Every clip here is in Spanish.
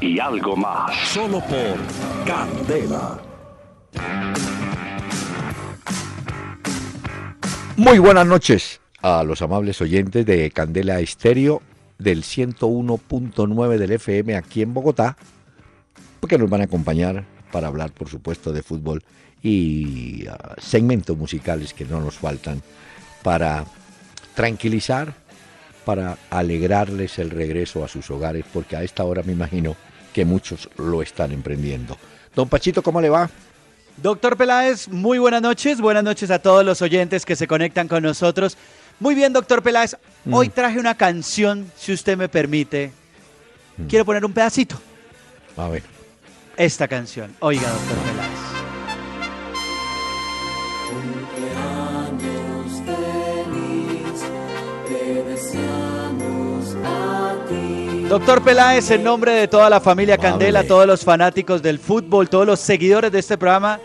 y algo más. Solo por Candela. Muy buenas noches a los amables oyentes de Candela Estéreo del 101.9 del FM aquí en Bogotá, porque nos van a acompañar para hablar, por supuesto, de fútbol y ah, segmentos musicales que no nos faltan para tranquilizar, para alegrarles el regreso a sus hogares, porque a esta hora me imagino que muchos lo están emprendiendo. Don Pachito, ¿cómo le va? Doctor Peláez, muy buenas noches. Buenas noches a todos los oyentes que se conectan con nosotros. Muy bien, doctor Peláez. Mm. Hoy traje una canción, si usted me permite. Mm. Quiero poner un pedacito. A ver. Esta canción. Oiga, doctor Peláez. Doctor Peláez, en nombre de toda la familia Candela, todos los fanáticos del fútbol, todos los seguidores de este programa,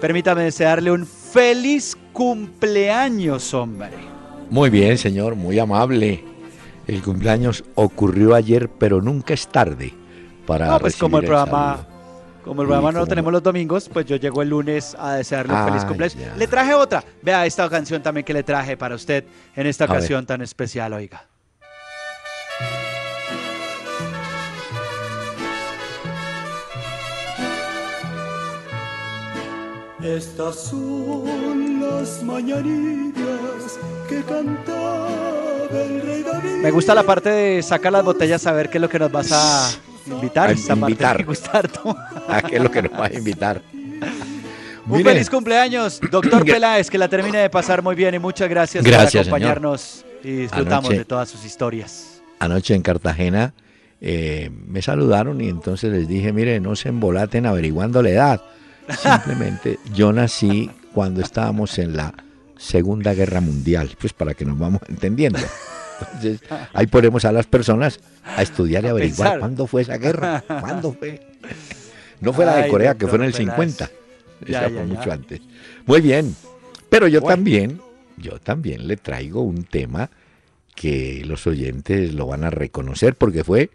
permítame desearle un feliz cumpleaños, hombre. Muy bien, señor, muy amable. El cumpleaños ocurrió ayer, pero nunca es tarde para No, pues como el programa, saludo. como el programa no lo tenemos los domingos, pues yo llego el lunes a desearle un feliz cumpleaños. ya. Le traje otra. Vea esta canción también que le traje para usted en esta A ver. ocasión tan especial, oiga. Estas son las mañanitas que cantaba el rey David. Me gusta la parte de sacar las botellas a ver qué es lo que nos vas a invitar. A Esta parte invitar. ¿A qué es lo que nos va a invitar? Un Mire, feliz cumpleaños, doctor Peláez, que la termine de pasar muy bien y muchas gracias, Gracias, por acompañarnos y disfrutamos Anoche- de todas sus historias. Anoche en Cartagena eh, me saludaron y entonces les dije, mire, no se embolaten averiguando la edad. Simplemente yo nací cuando estábamos en la Segunda Guerra Mundial, pues para que nos vamos entendiendo. Entonces, ahí ponemos a las personas a estudiar y A averiguar pensar. cuándo fue esa guerra, cuándo fue. No fue la de Corea, que fue en el doctor Peláez. 50. Ya, Esa ya, fue ya. mucho antes. Muy bien. Pero yo Bueno. también, yo también le traigo un tema que los oyentes lo van a reconocer porque fue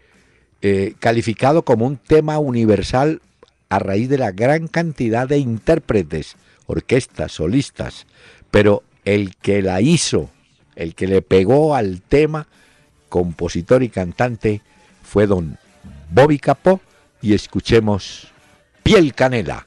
eh, calificado como un tema universal a raíz de la gran cantidad de intérpretes, orquestas, solistas, pero el que la hizo, el que le pegó al tema, compositor y cantante, fue don Bobby Capó y escuchemos Piel Canela.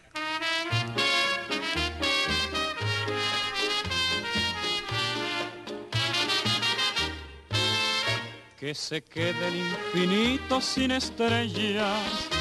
que se quede el infinito sin estrellas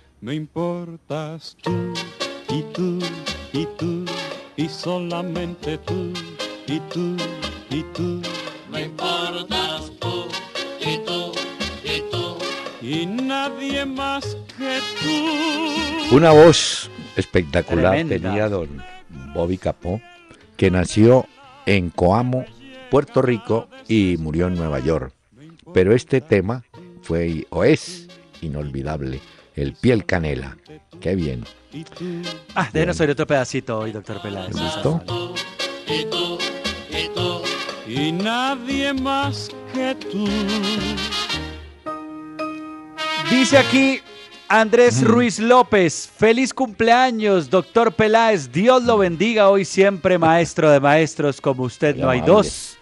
Me importas tú y tú y tú y solamente tú y tú y tú. Me importas tú y tú y tú y nadie más que tú. Una voz espectacular Tremenda. tenía don Bobby Capó, que nació en Coamo, Puerto Rico y murió en Nueva York. Pero este tema fue o es inolvidable, el piel canela. Qué bien. Ah, déjenos oír otro pedacito hoy, doctor Peláez. ¿Te gustó? y tú y tú y nadie más que tú. Dice aquí Andrés Ruiz López, feliz cumpleaños, doctor Peláez, Dios lo bendiga hoy siempre, maestro de maestros, como usted no hay dos.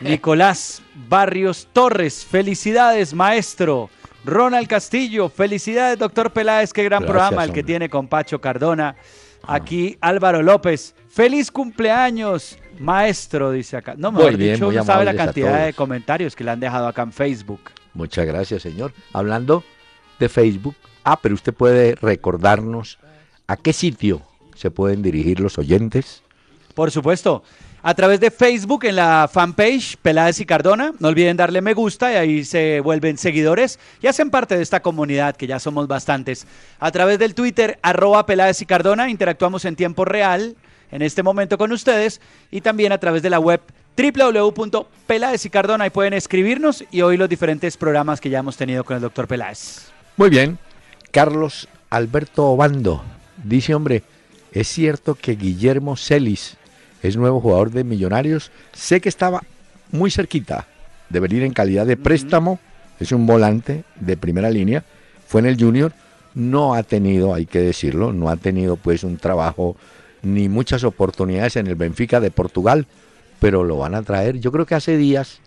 Nicolás Barrios Torres, felicidades, maestro. Ronald Castillo, felicidades, doctor Peláez, qué gran programa el que tiene con Pacho Cardona. Ah. Aquí Álvaro López, feliz cumpleaños, maestro, dice acá. No, muy dicho, no sabe la cantidad de comentarios que le han dejado acá en Facebook. Muchas gracias, señor. Hablando de Facebook, ah, pero usted puede recordarnos a qué sitio se pueden dirigir los oyentes. Por supuesto, a través de Facebook en la fanpage Peláez y Cardona. No olviden darle me gusta y ahí se vuelven seguidores y hacen parte de esta comunidad que ya somos bastantes. A través del Twitter arroba Peláez y Cardona interactuamos en tiempo real en este momento con ustedes y también a través de la web www.peláez y Cardona. Ahí pueden escribirnos y oír los diferentes programas que ya hemos tenido con el doctor Peláez. Muy bien. Carlos Alberto Obando dice, hombre, es cierto que Guillermo Celis es nuevo jugador de Millonarios. Sé que estaba muy cerquita de venir en calidad de préstamo. Es un volante de primera línea. Fue en el Junior. No ha tenido, hay que decirlo, no ha tenido pues un trabajo ni muchas oportunidades en el Benfica de Portugal, pero lo van a traer. Yo creo que hace días,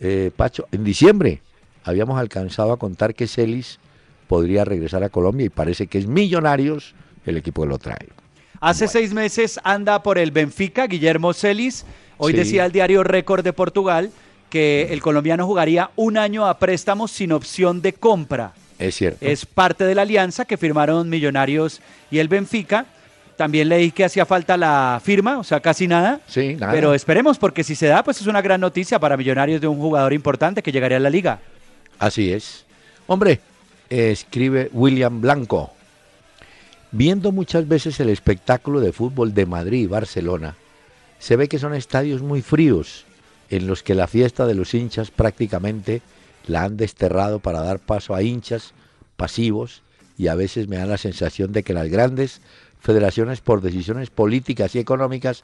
eh, Pacho, en diciembre habíamos alcanzado a contar que Celis podría regresar a Colombia y parece que es Millonarios el equipo que lo trae. Hace seis meses anda por el Benfica, Guillermo Celis. Hoy decía el diario Récord de Portugal que el colombiano jugaría un año a préstamo sin opción de compra. Es cierto. Es parte de la alianza que firmaron Millonarios y el Benfica. También leí que hacía falta la firma, o sea, casi nada. Sí, nada. Pero esperemos, porque si se da, pues es una gran noticia para Millonarios de un jugador importante que llegaría a la liga. Así es. Hombre, escribe William Blanco. Viendo muchas veces el espectáculo de fútbol de Madrid y Barcelona, se ve que son estadios muy fríos, en los que la fiesta de los hinchas prácticamente la han desterrado para dar paso a hinchas pasivos y a veces me da la sensación de que las grandes federaciones por decisiones políticas y económicas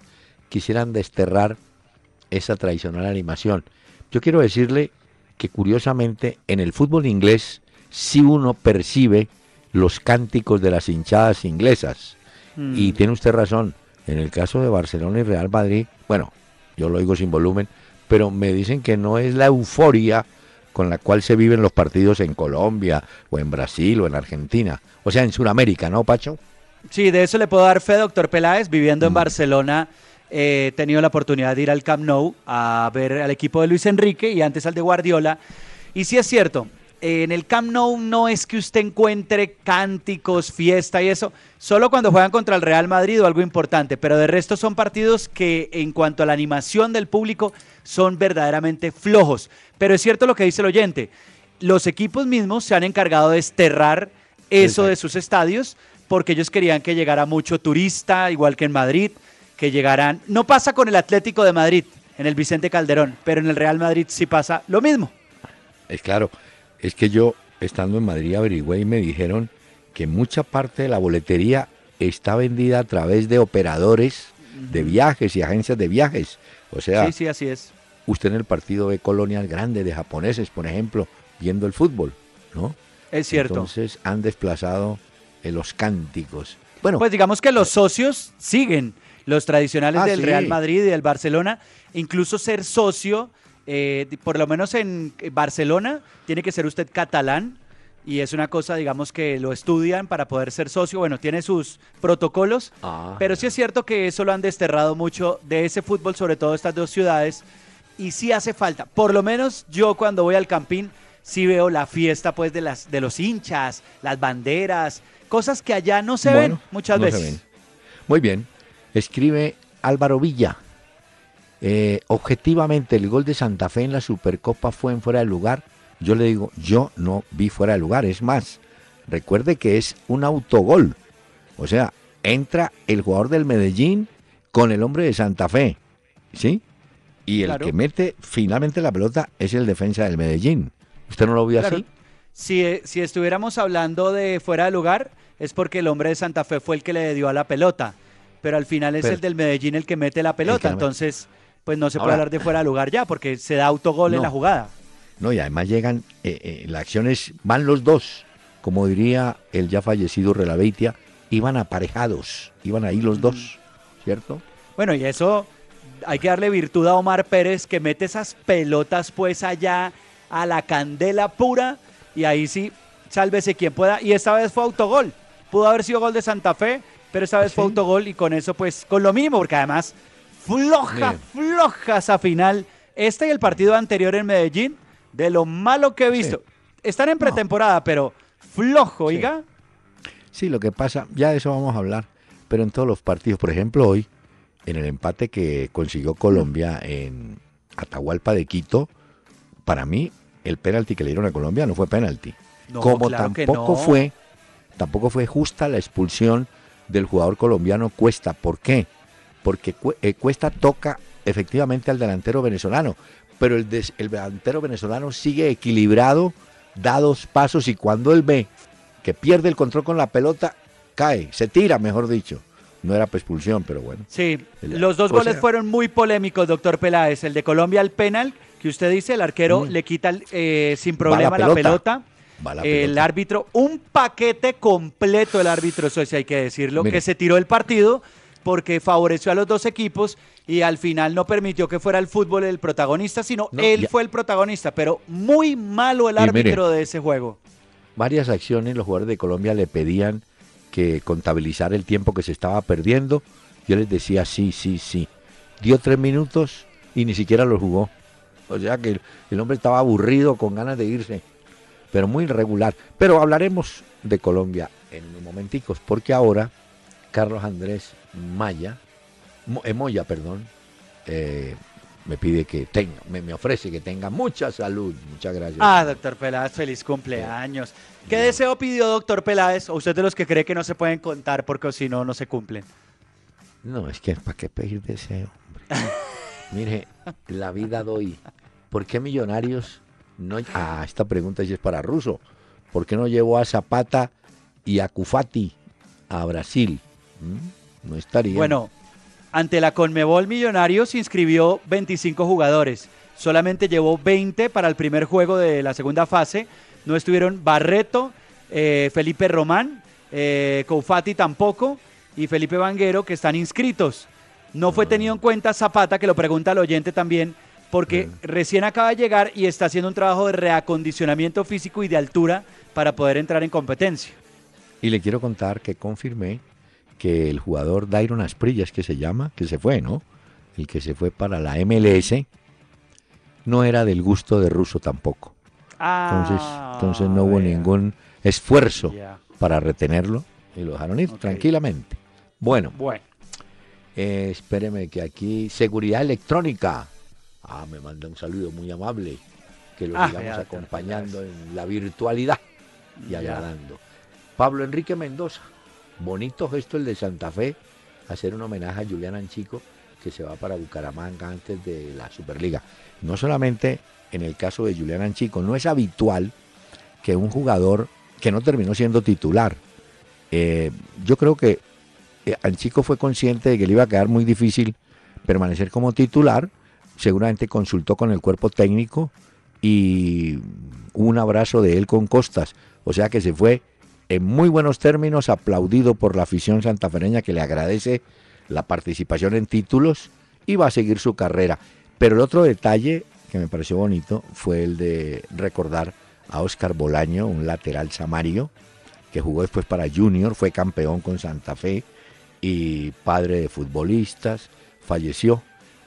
quisieran desterrar esa tradicional animación. Yo quiero decirle que curiosamente en el fútbol inglés si uno percibe los cánticos de las hinchadas inglesas. Mm. Y tiene usted razón, en el caso de Barcelona y Real Madrid, bueno, yo lo oigo sin volumen, pero me dicen que no es la euforia con la cual se viven los partidos en Colombia o en Brasil o en Argentina, o sea, en Sudamérica, ¿no, Pacho? Sí, de eso le puedo dar fe, doctor Peláez, viviendo en mm. Barcelona. he tenido la oportunidad de ir al Camp Nou a ver al equipo de Luis Enrique y antes al de Guardiola. Y sí es cierto, en el Camp Nou no es que usted encuentre cánticos, fiesta y eso, solo cuando juegan contra el Real Madrid o algo importante, pero de resto son partidos que en cuanto a la animación del público son verdaderamente flojos. Pero es cierto lo que dice el oyente, los equipos mismos se han encargado de desterrar eso de sus estadios porque ellos querían que llegara mucho turista, igual que en Madrid, que llegaran, no pasa con el Atlético de Madrid, en el Vicente Calderón, pero en el Real Madrid sí pasa lo mismo. Es claro, es que yo, estando en Madrid, averigüé y me dijeron que mucha parte de la boletería está vendida a través de operadores de viajes y agencias de viajes. O sea, sí, sí, así es. Usted en el partido ve colonias grandes de japoneses, por ejemplo, viendo el fútbol, ¿no? Es cierto. Entonces han desplazado los cánticos. Bueno, pues digamos que los socios siguen los tradicionales ah, del Real Madrid y del Barcelona, incluso ser socio eh, por lo menos en Barcelona, tiene que ser usted catalán y es una cosa, digamos, que lo estudian para poder ser socio. Bueno, tiene sus protocolos, ah. pero sí es cierto que eso lo han desterrado mucho de ese fútbol, sobre todo estas dos ciudades, y sí hace falta. Por lo menos yo cuando voy al Campín sí veo la fiesta pues de las de los hinchas, las banderas, cosas que allá no se ven muchas veces. Muy bien. Escribe Álvaro Villa. Eh, objetivamente, el gol de Santa Fe en la Supercopa fue en fuera de lugar. Yo le digo, yo no vi fuera de lugar. Es más, recuerde que es un autogol. O sea, entra el jugador del Medellín con el hombre de Santa Fe. ¿Sí? Y el que mete finalmente la pelota es el defensa del Medellín. ¿Usted no lo vio así? Si, eh, si estuviéramos hablando de fuera de lugar, es porque el hombre de Santa Fe fue el que le dio a la pelota. Pero al final es el del Medellín el que mete la pelota. Entonces pues no se puede hablar de fuera de lugar ya, porque se da autogol en la jugada. No, y además llegan, eh, eh, las acciones van los dos, como diría el ya fallecido Relaveitia, iban aparejados, iban ahí los dos, ¿cierto? Bueno, y eso hay que darle virtud a Omar Pérez, que mete esas pelotas pues allá a la candela pura y ahí sí, sálvese quien pueda. Y esta vez fue autogol. Pudo haber sido gol de Santa Fe, pero esta vez fue autogol y con eso pues con lo mismo, porque además floja, floja esa final. Este y el partido anterior en Medellín, de lo malo que he visto. Están en pretemporada, pero flojo, oiga. Sí, lo que pasa, ya de eso vamos a hablar, pero en todos los partidos, por ejemplo, hoy, en el empate que consiguió Colombia en Atahualpa de Quito, para mí el penalti que le dieron a Colombia no fue penalti. Como tampoco fue, tampoco fue justa la expulsión del jugador colombiano Cuesta. ¿Por qué? Porque eh, Cuesta toca efectivamente al delantero venezolano, pero el, el delantero venezolano sigue equilibrado, da dos pasos y cuando él ve que pierde el control con la pelota, cae, se tira, mejor dicho. No era expulsión, pero bueno. Sí, los dos goles fueron muy polémicos, doctor Peláez. El de Colombia al penal, que usted dice, el arquero mm. le quita eh, sin problema la pelota. El árbitro, un paquete completo el árbitro, eso sí hay que decirlo, que se tiró el partido porque favoreció a los dos equipos y al final no permitió que fuera el fútbol el protagonista, sino él fue el protagonista, pero muy malo el árbitro de ese juego. Varias acciones los jugadores de Colombia le pedían que contabilizar el tiempo que se estaba perdiendo. Yo les decía sí, sí, sí. Dio tres minutos y ni siquiera lo jugó. O sea que el hombre estaba aburrido, con ganas de irse, pero muy irregular. Pero hablaremos de Colombia en momenticos, porque ahora Carlos Andrés Maya, eh, Moya, perdón, eh, me pide que tenga, me, ofrece que tenga mucha salud. Muchas gracias. Ah, doctor Peláez, feliz cumpleaños. ¿Qué deseo pidió doctor Peláez? ¿O usted de los que cree que no se pueden contar porque si no, no se cumplen? No, es que ¿para qué pedir deseo? Mire, la vida doy. ¿Por qué Millonarios no... Ah, esta pregunta sí es para Ruso. ¿Por qué no llevó a Zapata y a Cufati a Brasil? ¿Mm? No estaría. Bueno, ante la Conmebol Millonarios inscribió 25 jugadores. Solamente llevó 20 para el primer juego de la segunda fase. No estuvieron Barreto, eh, Felipe Román, eh, Coufati tampoco y Felipe Vanguero que están inscritos. No fue tenido en cuenta Zapata, que lo pregunta el oyente también, porque recién acaba de llegar y está haciendo un trabajo de reacondicionamiento físico y de altura para poder entrar en competencia. Y le quiero contar que confirmé que el jugador Dairon Asprillas, que se llama, que se fue, ¿no? El que se fue para la MLS, no era del gusto de Russo tampoco. entonces, ah, entonces no hubo ningún esfuerzo para retenerlo y lo dejaron ir tranquilamente. Bueno, bueno. Eh, espéreme que aquí, seguridad electrónica. Ah, me manda un saludo muy amable, que lo ah, sigamos acompañando en la virtualidad y agradando. Pablo Enrique Mendoza, bonito gesto el de Santa Fe, hacer un homenaje a Julián Anchico, que se va para Bucaramanga antes de la Superliga. No solamente en el caso de Julián Anchico, no es habitual que un jugador que no terminó siendo titular, eh, yo creo que eh, Anchico fue consciente de que le iba a quedar muy difícil permanecer como titular, seguramente consultó con el cuerpo técnico y un abrazo de él con Costas, o sea que se fue en muy buenos términos, aplaudido por la afición santafereña que le agradece la participación en títulos y va a seguir su carrera. Pero el otro detalle que me pareció bonito fue el de recordar a Oscar Bolaño, un lateral samario, que jugó después para Junior, fue campeón con Santa Fe y padre de futbolistas, falleció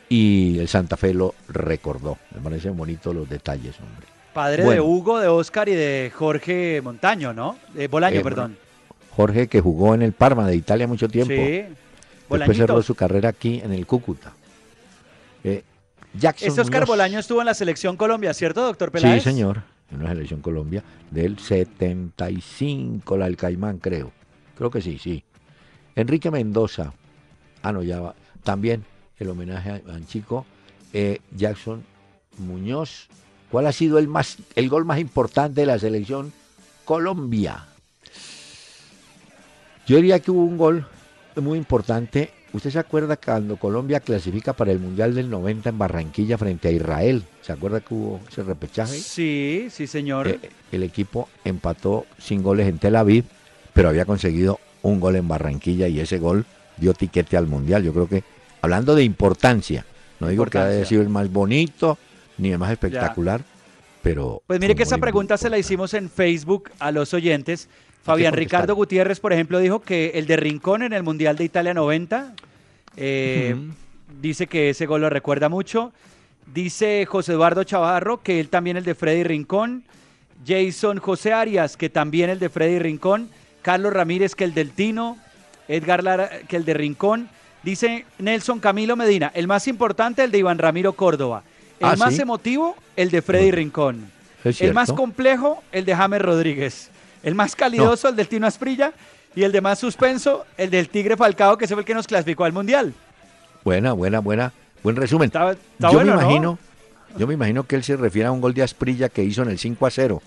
y el Santa Fe lo recordó. Me parecen bonitos los detalles, hombre. Padre de Hugo, de Oscar y de Jorge Montaño, ¿no? De Bolaño, eh, perdón. Jorge que jugó en el Parma de Italia mucho tiempo. Sí. Después cerró su carrera aquí en el Cúcuta. Eh, Jackson este Oscar Bolaño estuvo en la selección Colombia, ¿cierto, doctor Peláez? Sí, señor, en la selección Colombia del 75, la del Caimán, creo. Creo que sí, sí. Enrique Mendoza. Ah, no, ya va. También el homenaje a Anchico. Eh, Jackson Muñoz ¿Cuál ha sido el, más, el gol más importante de la selección Colombia? Yo diría que hubo un gol muy importante. ¿Usted se acuerda cuando Colombia clasifica para el Mundial del 90 en Barranquilla frente a Israel? ¿Se acuerda que hubo ese repechaje? Sí, sí, señor. Eh, el equipo empató sin goles en Tel Aviv, pero había conseguido un gol en Barranquilla y ese gol dio tiquete al Mundial. Yo creo que, hablando de importancia, no digo que haya sido el más bonito, ni más espectacular, pero... Pues mire que esa pregunta se la hicimos en Facebook a los oyentes. Fabián Ricardo Gutiérrez, por ejemplo, dijo que el de Rincón en el Mundial de Italia 90, eh, dice que ese gol lo recuerda mucho. Dice José Eduardo Chavarro que él también el de Freddy Rincón. Jason José Arias, que también el de Freddy Rincón. Carlos Ramírez, que el del Tino. Edgar Lara, que el de Rincón. Dice Nelson Camilo Medina, el más importante, el de Iván Ramiro Córdoba. El ah, más emotivo, el de Freddy Rincón. El más complejo, el de James Rodríguez. El más calidoso, el del Tino Asprilla. Y el de más suspenso, el del Tigre Falcao, que fue el que nos clasificó al Mundial. Buena, buena, buena. Buen resumen. yo me imagino, yo me imagino que él se refiere a un gol de Asprilla que hizo en el 5 a 0.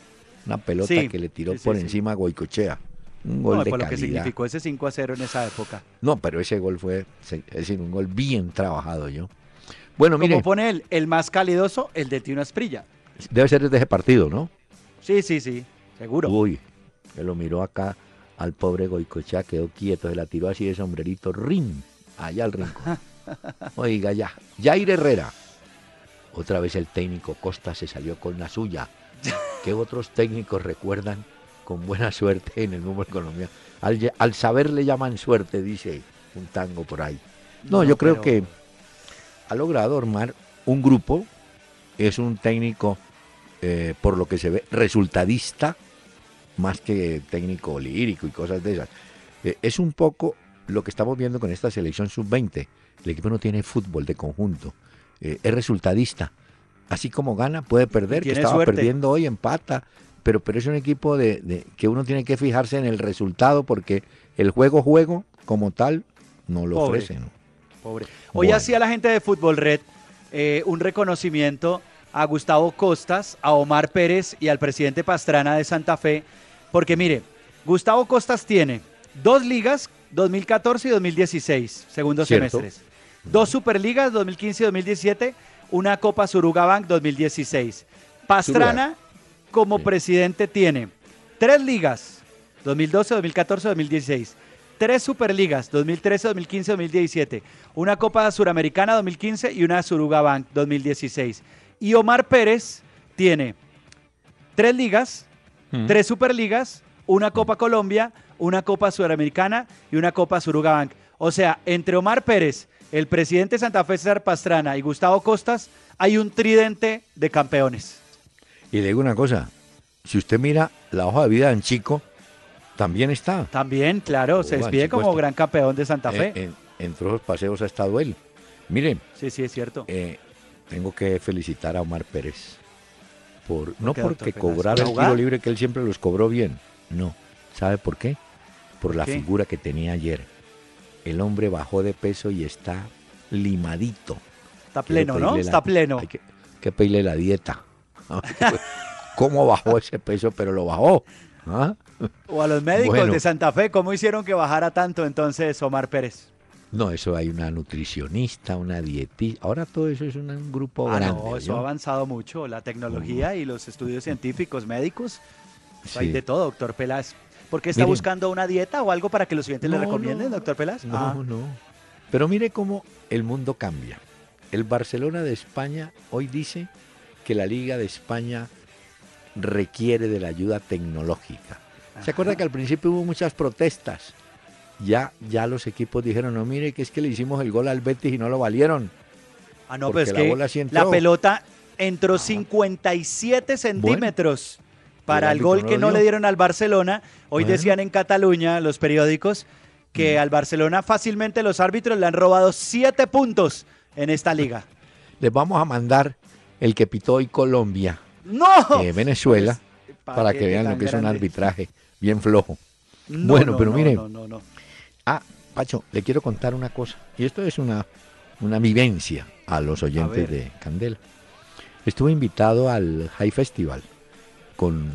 Una pelota que le tiró por encima a Goicochea. Un gol de por lo que significó ese 5 a 0 en esa época. No, pero ese gol fue, es decir, un gol bien trabajado yo. Bueno, mire. Como pone él, el más calidoso, el de Tino Asprilla. Debe ser de ese partido, ¿no? Sí, sí, sí, seguro. Uy, que lo miró acá al pobre Goicochea, quedó quieto, se la tiró así de sombrerito, rin, allá al rincón. Oiga, ya, Jair Herrera. Otra vez el técnico Costa se salió con la suya. ¿Qué otros técnicos recuerdan con buena suerte en el número colombiano? Al, al saber le llaman suerte, dice un tango por ahí. No, yo creo que ha logrado armar un grupo, es un técnico, eh, por lo que se ve, resultadista, más que técnico lírico y cosas de esas. Eh, es un poco lo que estamos viendo con esta selección sub-20. El equipo no tiene fútbol de conjunto, eh, es resultadista. Así como gana, puede perder, que estaba perdiendo hoy, empata, pero, pero es un equipo de, que uno tiene que fijarse en el resultado porque el juego-juego como tal no lo ofrece. Pobre. Hoy hacía la gente de Fútbol Red eh, un reconocimiento a Gustavo Costas, a Omar Pérez y al presidente Pastrana de Santa Fe, porque mire, Gustavo Costas tiene dos ligas, 2014 y 2016, segundos semestres, dos Superligas, 2015 y 2017, una Copa Suruga 2016. Pastrana, como presidente, tiene tres ligas, 2012, 2014, 2016 tres Superligas, 2013, 2015, 2017, una Copa Suramericana 2015 y una Suruga Bank 2016. Y Omar Pérez tiene tres ligas, mm. tres Superligas, una Copa Colombia, una Copa Suramericana y una Copa Suruga Bank. O sea, entre Omar Pérez, el presidente Santa Fe César Pastrana y Gustavo Costas, hay un tridente de campeones. Y le digo una cosa, si usted mira la hoja de vida en Chico, también está. También, claro, se despide como gran campeón de Santa Fe. En, en, los paseos ha estado él. Miren. Sí, sí, es cierto. Eh, tengo que felicitar a Omar Pérez. Por, no porque cobrara el tiro libre que él siempre los cobró bien. No. ¿Sabe por qué? Por la figura que tenía ayer. El hombre bajó de peso y está limadito. Está pleno, ¿no? está pleno. Hay que, que pedirle la dieta. ¿Cómo bajó ese peso? Pero lo bajó. ¿Ah? O a los médicos de Santa Fe, ¿cómo hicieron que bajara tanto entonces Omar Pérez? No, eso hay una nutricionista, una dietista. Ahora todo eso es un, grupo ah, grande. No, eso ha avanzado mucho, la tecnología y los estudios científicos, médicos. Hay de todo, doctor Peláez. ¿Por qué está buscando una dieta o algo para que los siguientes le recomienden, doctor Peláez? No, ah. no. Pero mire cómo el mundo cambia. El Barcelona de España hoy dice que la Liga de España requiere de la ayuda tecnológica. ¿Se acuerda que al principio hubo muchas protestas? Ya, ya los equipos dijeron, no, mire, que es que le hicimos el gol al Betis y no lo valieron. Ah, no, pero es que la pelota entró 57 centímetros para el, gol que no le dieron al Barcelona. Hoy decían en Cataluña los periódicos que al Barcelona fácilmente los árbitros le han robado siete puntos en esta liga. Les vamos a mandar el que pitó hoy Colombia. No. Eh, Venezuela, para que vean lo que es un arbitraje bien flojo. bueno, pero mire. Ah, Pacho, le quiero contar una cosa. Y esto es una, una vivencia a los oyentes de Candela. Estuve invitado al High Festival con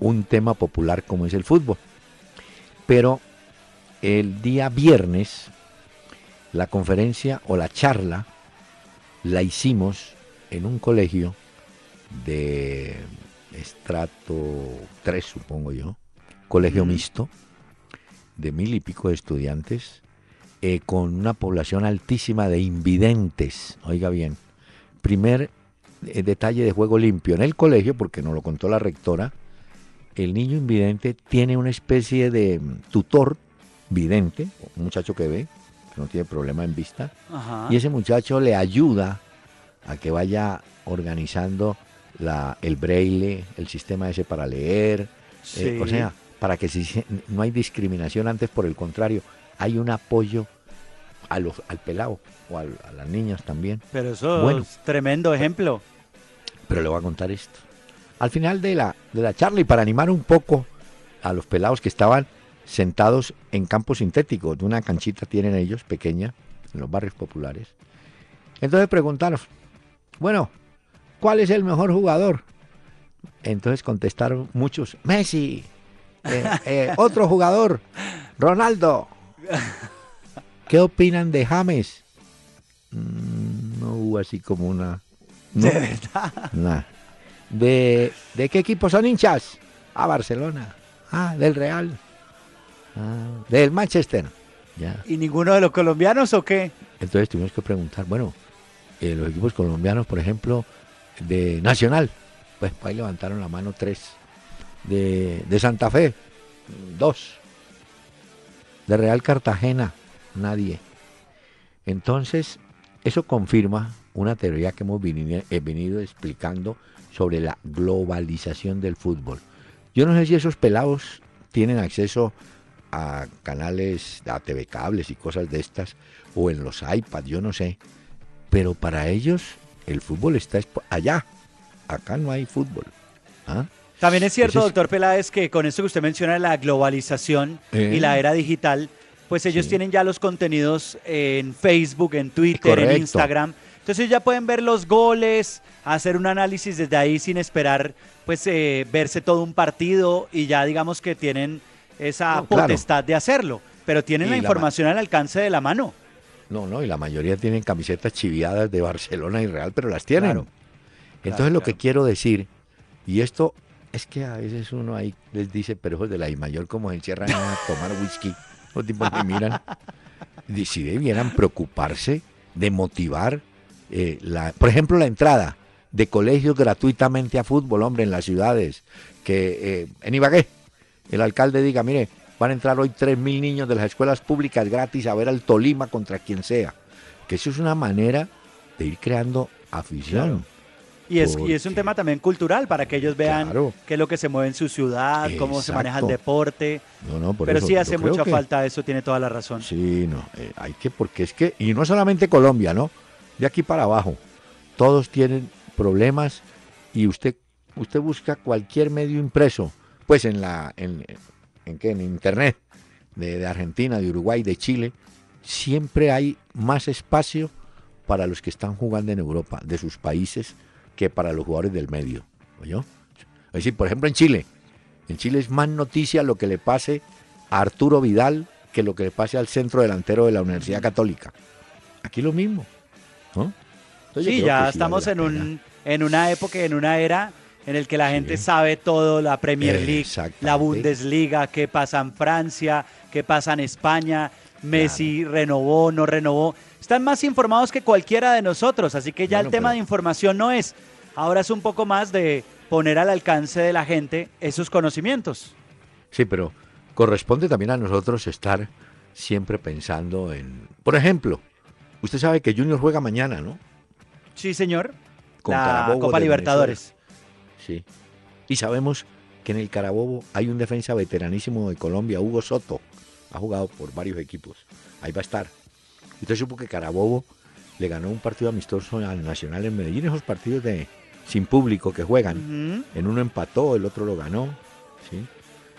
un tema popular como es el fútbol. Pero el día viernes, la conferencia o la charla la hicimos en un colegio de estrato 3, supongo yo, colegio mixto, de mil y pico de estudiantes, eh, con una población altísima de invidentes, oiga bien, primer eh, detalle de juego limpio. En el colegio, porque nos lo contó la rectora, el niño invidente tiene una especie de mm, tutor vidente, un muchacho que ve, que no tiene problema en vista, y ese muchacho le ayuda a que vaya organizando la, el braille, el sistema ese para leer, eh, o sea, para que si no hay discriminación antes, por el contrario, hay un apoyo a los, al pelado o a las niñas también. Pero eso es tremendo ejemplo. Pero le voy a contar esto. Al final de la, de la charla y para animar un poco a los pelados que estaban sentados en campos sintéticos, de una canchita tienen ellos pequeña, en los barrios populares. Entonces preguntaron, bueno, ¿cuál es el mejor jugador? Entonces contestaron muchos, Messi, eh, eh, otro jugador, Ronaldo. ¿Qué opinan de James? Mm, no hubo así como una... ¿De verdad? ¿De, ¿De qué equipo son hinchas? Ah, Barcelona. Ah, del Real. Ah, del Manchester. Ya. ¿Y ninguno de los colombianos o qué? Entonces tuvimos que preguntar, bueno, eh, los equipos colombianos, por ejemplo, de Nacional, pues ahí levantaron la mano tres. De, de Santa Fe, dos. De Real Cartagena, nadie. Entonces, eso confirma una teoría que hemos venido, he venido explicando sobre la globalización del fútbol. Yo no sé si esos pelados tienen acceso a canales, a TV cables y cosas de estas, o en los iPads, yo no sé. Pero para ellos el fútbol está allá. Acá no hay fútbol. ¿ah? También es cierto, doctor Peláez, que con esto que usted menciona, la globalización y la eh. era digital, pues ellos tienen ya los contenidos en Facebook, en Twitter, en Instagram. Entonces ya pueden ver los goles, hacer un análisis desde ahí sin esperar pues eh, verse todo un partido y ya digamos que tienen esa potestad de hacerlo, pero tienen la información al alcance de la mano. No, no, y la mayoría tienen camisetas chiviadas de Barcelona y Real, pero las tienen. Entonces lo que quiero decir, y esto es que a veces uno ahí les dice, pero hijos de la I mayor como se encierran a tomar whisky, los tipos que miran, si debieran preocuparse de motivar, eh, la, por ejemplo, la entrada de colegios gratuitamente a fútbol, hombre, en las ciudades, que eh, en Ibagué, el alcalde diga, mire, van a entrar hoy 3.000 niños de las escuelas públicas gratis a ver al Tolima contra quien sea. Que eso es una manera de ir creando afición. Y es, y es un tema también cultural para que ellos vean qué es lo que se mueve en su ciudad, cómo se maneja el deporte. No, no, Pero sí hace mucha falta, eso tiene toda la razón. Sí, no, eh, hay que, porque es que, y no solamente Colombia, ¿no? De aquí para abajo, todos tienen problemas y usted, usted busca cualquier medio impreso, pues en la, en, en, en internet, de, de Argentina, de Uruguay, de Chile, siempre hay más espacio para los que están jugando en Europa, de sus países, que para los jugadores del medio. ¿oyó? Es decir, por ejemplo, en Chile. En Chile es más noticia lo que le pase a Arturo Vidal que lo que le pase al centro delantero de la Universidad Católica. Aquí lo mismo. sí, ya estamos en, un, en una época, en una era en el que la gente sabe todo, la Premier League, la Bundesliga, qué pasa en Francia, qué pasa en España, Messi renovó, no renovó están más informados que cualquiera de nosotros, así que ya el tema de información no es. Ahora es un poco más de poner al alcance de la gente esos conocimientos. Sí, pero corresponde también a nosotros estar siempre pensando en... Por ejemplo, usted sabe que Junior juega mañana, ¿no? Sí, señor. Con la Copa Libertadores. Sí. Y sabemos que en el Carabobo hay un defensa veteranísimo de Colombia, Hugo Soto. Ha jugado por varios equipos. Ahí va a estar. Usted supo que Carabobo le ganó un partido amistoso al Nacional en Medellín, esos partidos de sin público que juegan. En uno empató, el otro lo ganó. ¿sí?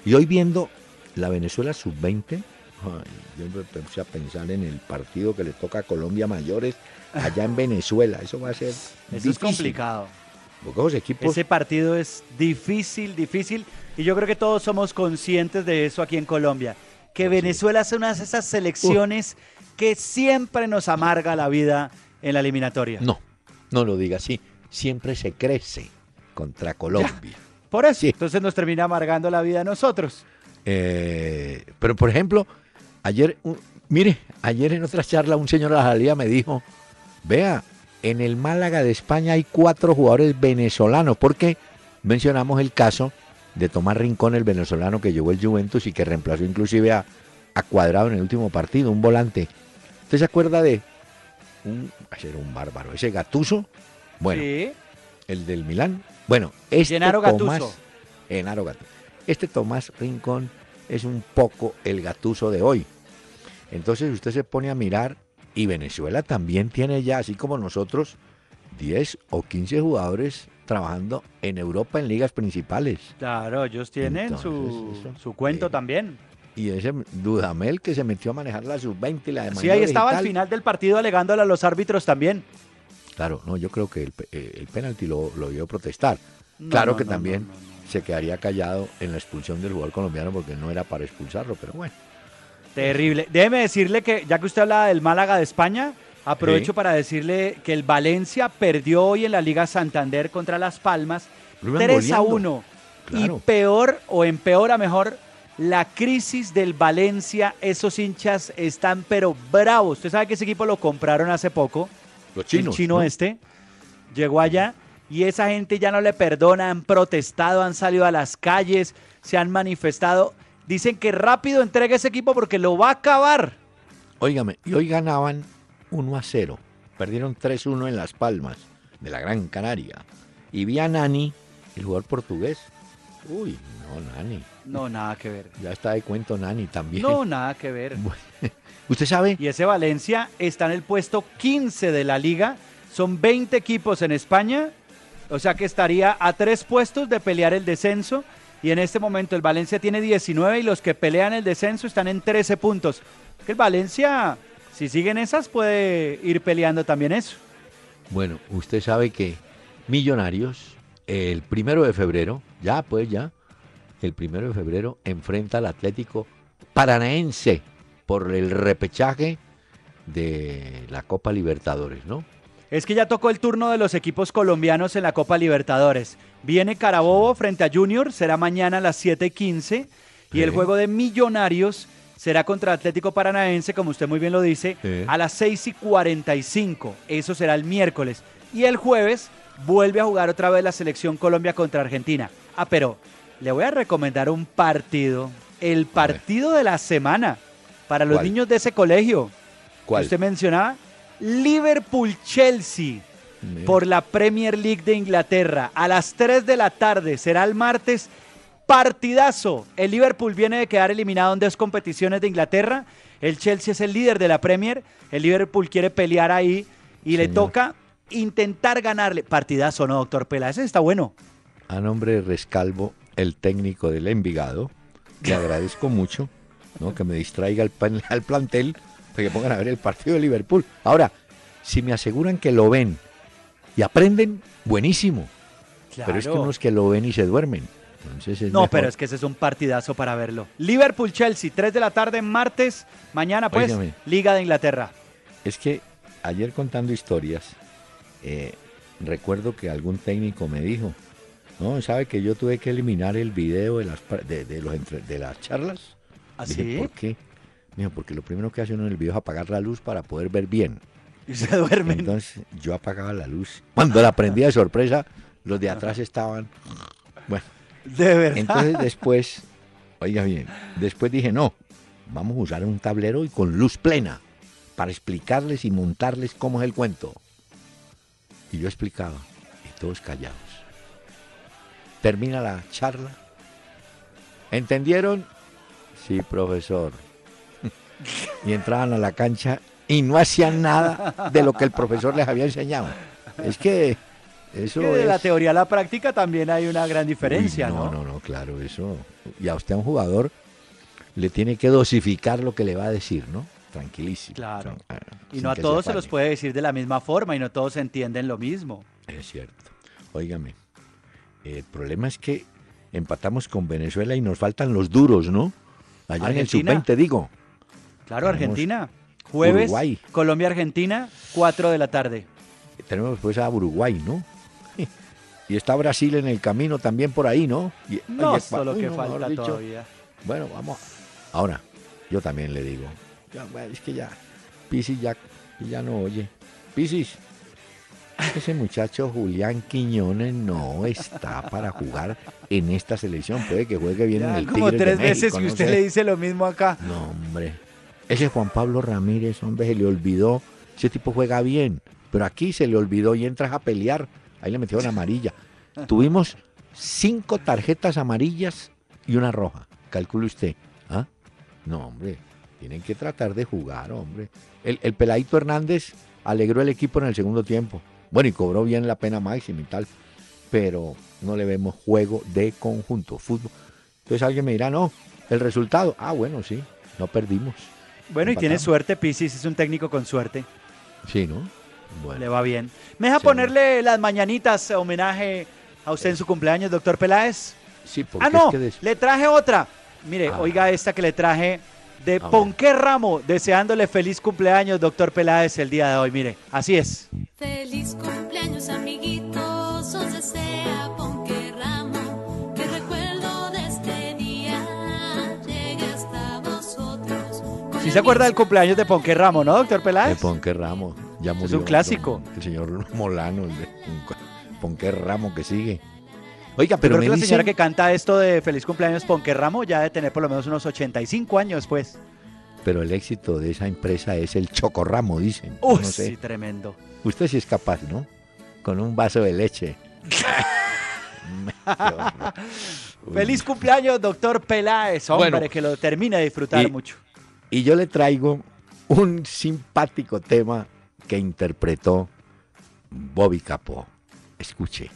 Y hoy viendo la Venezuela sub-20, yo empecé a pensar en el partido que le toca a Colombia Mayores allá en Venezuela. Eso va a ser. Eso es complicado. Equipos... Ese partido es difícil, difícil. Y yo creo que todos somos conscientes de eso aquí en Colombia. Que Venezuela es una de esas selecciones que siempre nos amarga la vida en la eliminatoria. No, no lo diga así. Siempre se crece contra Colombia. por eso, entonces nos termina amargando la vida a nosotros. Eh, pero, por ejemplo, ayer, mire, ayer en otra charla un señor de la salida me dijo, vea, en el Málaga de España hay cuatro jugadores venezolanos, porque mencionamos el caso de Tomás Rincón, el venezolano que llevó el Juventus y que reemplazó inclusive a, a Cuadrado en el último partido, un volante. ¿Usted se acuerda de un, era un bárbaro, ese Gatuso? Bueno, el del Milán. Bueno, este Tomás, Genaro Gatuso. Este Tomás Rincón es un poco el Gatuso de hoy. Entonces usted se pone a mirar y Venezuela también tiene ya, así como nosotros, 10 o 15 jugadores trabajando en Europa en ligas principales. Claro, ellos tienen su, su, cuento también. Y ese Dudamel que se metió a manejar la sub-20 y la de Sí, ahí estaba al final del partido alegándole a los árbitros también. Claro, no, yo creo que el, eh, el penalti lo, lo vio protestar. claro que también se quedaría callado en la expulsión del jugador colombiano porque no era para expulsarlo, pero bueno. Terrible. Déjeme decirle que, ya que usted habla del Málaga de España, aprovecho para decirle que el Valencia perdió hoy en la Liga Santander contra Las Palmas 3 a 1. Y peor o empeora mejor la crisis del Valencia. Esos hinchas están pero bravos. Usted sabe que ese equipo lo compraron hace poco. Los chinos. El chino este. Llegó allá y esa gente ya no le perdona, han protestado, han salido a las calles, se han manifestado. Dicen que rápido entregue ese equipo porque lo va a acabar. Óigame, y hoy ganaban 1 a 0. Perdieron 3-1 en Las Palmas, de la Gran Canaria. Y vi a Nani, el jugador portugués. Uy, no, Nani. No, nada que ver. Ya está de cuento Nani también. No, nada que ver. ¿Usted sabe? Y ese Valencia está en el puesto 15 de la liga. Son 20 equipos en España. O sea que estaría a tres puestos de pelear el descenso y en este momento el Valencia tiene 19 y los que pelean el descenso están en 13 puntos. Que el Valencia, si siguen esas, puede ir peleando también eso. Bueno, usted sabe que Millonarios, el primero de febrero, ya pues ya, el primero de febrero enfrenta al Atlético Paranaense por el repechaje de la Copa Libertadores, ¿no? Es que ya tocó el turno de los equipos colombianos en la Copa Libertadores. Viene Carabobo frente a Junior, será mañana a las 7:15. Y el juego de Millonarios será contra Atlético Paranaense, como usted muy bien lo dice, a las 6 y 45. Eso será el miércoles. Y el jueves vuelve a jugar otra vez la selección Colombia contra Argentina. Ah, pero le voy a recomendar un partido, el partido de la semana para los niños de ese colegio. ¿Cuál? Usted mencionaba Liverpool-Chelsea por la Premier League de Inglaterra a las 3 de la tarde. Será el martes. Partidazo. El Liverpool viene de quedar eliminado en dos competiciones de Inglaterra. El Chelsea es el líder de la Premier. El Liverpool quiere pelear ahí y le toca intentar ganarle. Partidazo, ¿no, doctor Peláez? Está bueno. A nombre de Rescalvo, el técnico del Envigado, le agradezco mucho ¿no? que me distraiga al, al plantel que pongan a ver el partido de Liverpool. Ahora, si me aseguran que lo ven y aprenden, buenísimo. Pero es que unos que lo ven y se duermen. no, pero es que ese es un partidazo para verlo. Liverpool-Chelsea, 3 de la tarde, martes. Mañana, pues, Liga de Inglaterra. Es que ayer contando historias, eh, recuerdo que algún técnico me dijo, no, ¿sabe que yo tuve que eliminar el video de las, de, los, de las charlas? ¿Así? ¿Por qué? Mijo, porque lo primero que hace uno en el video es apagar la luz para poder ver bien. Y se duermen. Entonces yo apagaba la luz. Cuando la prendía de sorpresa, los de atrás estaban. Bueno. De verdad. Entonces después, oiga bien, después dije, no, vamos a usar un tablero y con luz plena para explicarles y montarles cómo es el cuento. Y yo explicaba, y todos callados. Termina la charla. ¿Entendieron? Sí, profesor y entraban a la cancha y no hacían nada de lo que el profesor les había enseñado. Es que eso de la teoría a la práctica también hay una gran diferencia, no, ¿no? No, no, claro, eso. Y a usted a un jugador le tiene que dosificar lo que le va a decir, ¿no? Tranquilísimo. Claro. Y no a todos se, los puede decir de la misma forma y no todos entienden lo mismo. Es cierto. Óigame, el problema es que empatamos con Venezuela y nos faltan los duros, ¿no? Allá en el sub-20, digo. Claro, Argentina. Jueves, Colombia-Argentina, 4 de la tarde. Tenemos pues a Uruguay, ¿no? Y está Brasil en el camino también por ahí, ¿no? no, solo que falta todavía. Bueno, vamos. Ahora, yo también le digo, es que ya, Pisis ya, ya no oye. Pisis, ese muchacho Julián Quiñones no está para jugar en esta selección. Puede que juegue bien en el Tigres Como tres de veces que no usted sé. le dice lo mismo acá. No, hombre. Ese Juan Pablo Ramírez, hombre, se le olvidó. Ese tipo juega bien. Pero aquí se le olvidó y entras a pelear. Ahí le metieron amarilla. Tuvimos cinco tarjetas amarillas y una roja. Calcule usted. ¿Ah? No, hombre. Tienen que tratar de jugar, hombre. El, el peladito Hernández alegró el equipo en el segundo tiempo. Bueno, y cobró bien la pena máxima y tal. Pero no le vemos juego de conjunto, fútbol. Entonces alguien me dirá, no, el resultado. Ah, bueno, sí, no perdimos. Bueno, y tiene suerte, Pisis, es un técnico con suerte. Sí, ¿no? Bueno. Le va bien. ¿Me deja Sí, ponerle las mañanitas homenaje a usted en su cumpleaños, doctor Peláez? Sí, porque Ah, no, es que le traje otra. Mire, Ah. oiga esta que le traje de. Ponqué Ramo, deseándole feliz cumpleaños, doctor Peláez, el día de hoy. Mire, así es. Feliz cumpleaños, amiguitos, ¿Sí se acuerda del cumpleaños de Ponqué Ramo, no, doctor de Peláez? Ponqué Ramos. Ya Es murió un clásico. El señor Molano, el de Ponqué Ramos que sigue. Oiga, pero creo que la señora dicen- que canta esto de feliz cumpleaños Ponqué Ramo ya debe tener por lo menos unos 85 años, pues. pero el éxito de esa empresa es el chocorramo, dicen. Uy, no sé. sí, tremendo. Usted sí es capaz, ¿no? Con un vaso de leche. Feliz cumpleaños, doctor Peláez. Hombre, Bueno. que lo termine de disfrutar Y- mucho. Y yo le traigo un simpático tema que interpretó Bobby Capó. Escuche.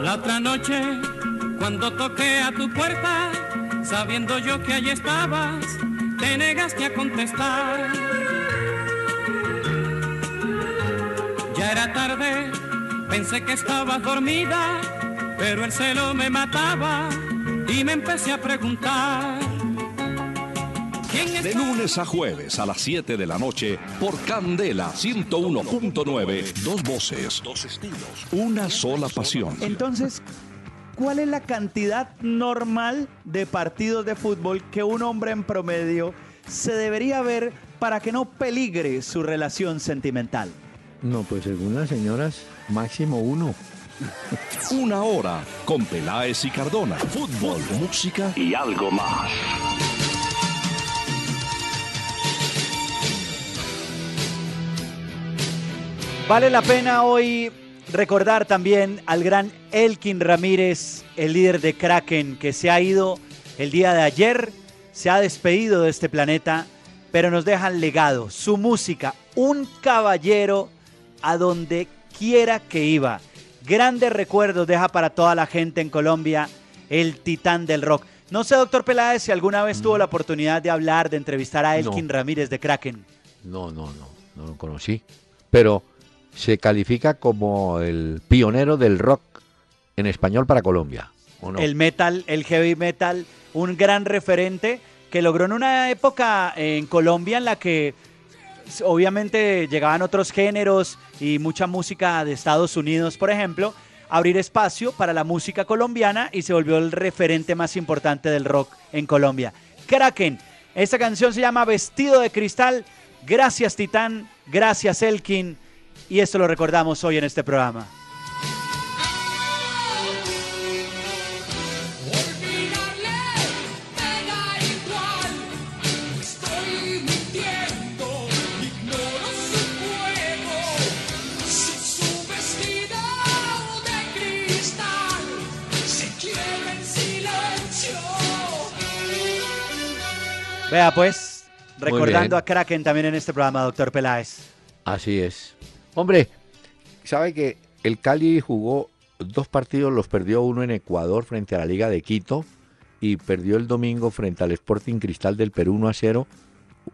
La otra noche, cuando toqué a tu puerta, sabiendo yo que allí estabas, te negaste a contestar. Ya era tarde, pensé que estabas dormida, pero el celo me mataba y me empecé a preguntar. ¿Quién De está? lunes a jueves a las 7 de la noche por Candela 101.9. Dos voces, dos estilos, una sola pasión. Entonces, ¿cuál es la cantidad normal de partidos de fútbol que un hombre en promedio se debería ver para que no peligre su relación sentimental? No, pues según las señoras, máximo uno. Una hora con Peláez y Cardona. Fútbol, música y algo más. Vale la pena hoy recordar también al gran Elkin Ramírez, el líder de Kraken, que se ha ido el día de ayer, se ha despedido de este planeta, pero nos deja el legado, su música, un caballero a donde quiera que iba. Grandes recuerdos deja para toda la gente en Colombia, el titán del rock. No sé, doctor Peláez, si alguna vez tuvo la oportunidad de hablar, de entrevistar a No. Elkin Ramírez de Kraken. No, no, no, no lo conocí. Pero se califica como el pionero del rock en español para Colombia. ¿o no? el metal, el heavy metal, un gran referente que logró en una época en Colombia en la que obviamente llegaban otros géneros y mucha música de Estados Unidos, por ejemplo, abrir espacio para la música colombiana y se volvió el referente más importante del rock en Colombia. Kraken, esta canción se llama Vestido de Cristal. Gracias Titán, gracias Elkin y esto lo recordamos hoy en este programa. Vea pues, recordando a Kraken también en este programa, doctor Peláez. Así es. Hombre, ¿sabe que el Cali jugó dos partidos, los perdió uno en Ecuador frente a la Liga de Quito y perdió el domingo frente al Sporting Cristal del Perú 1 a 0,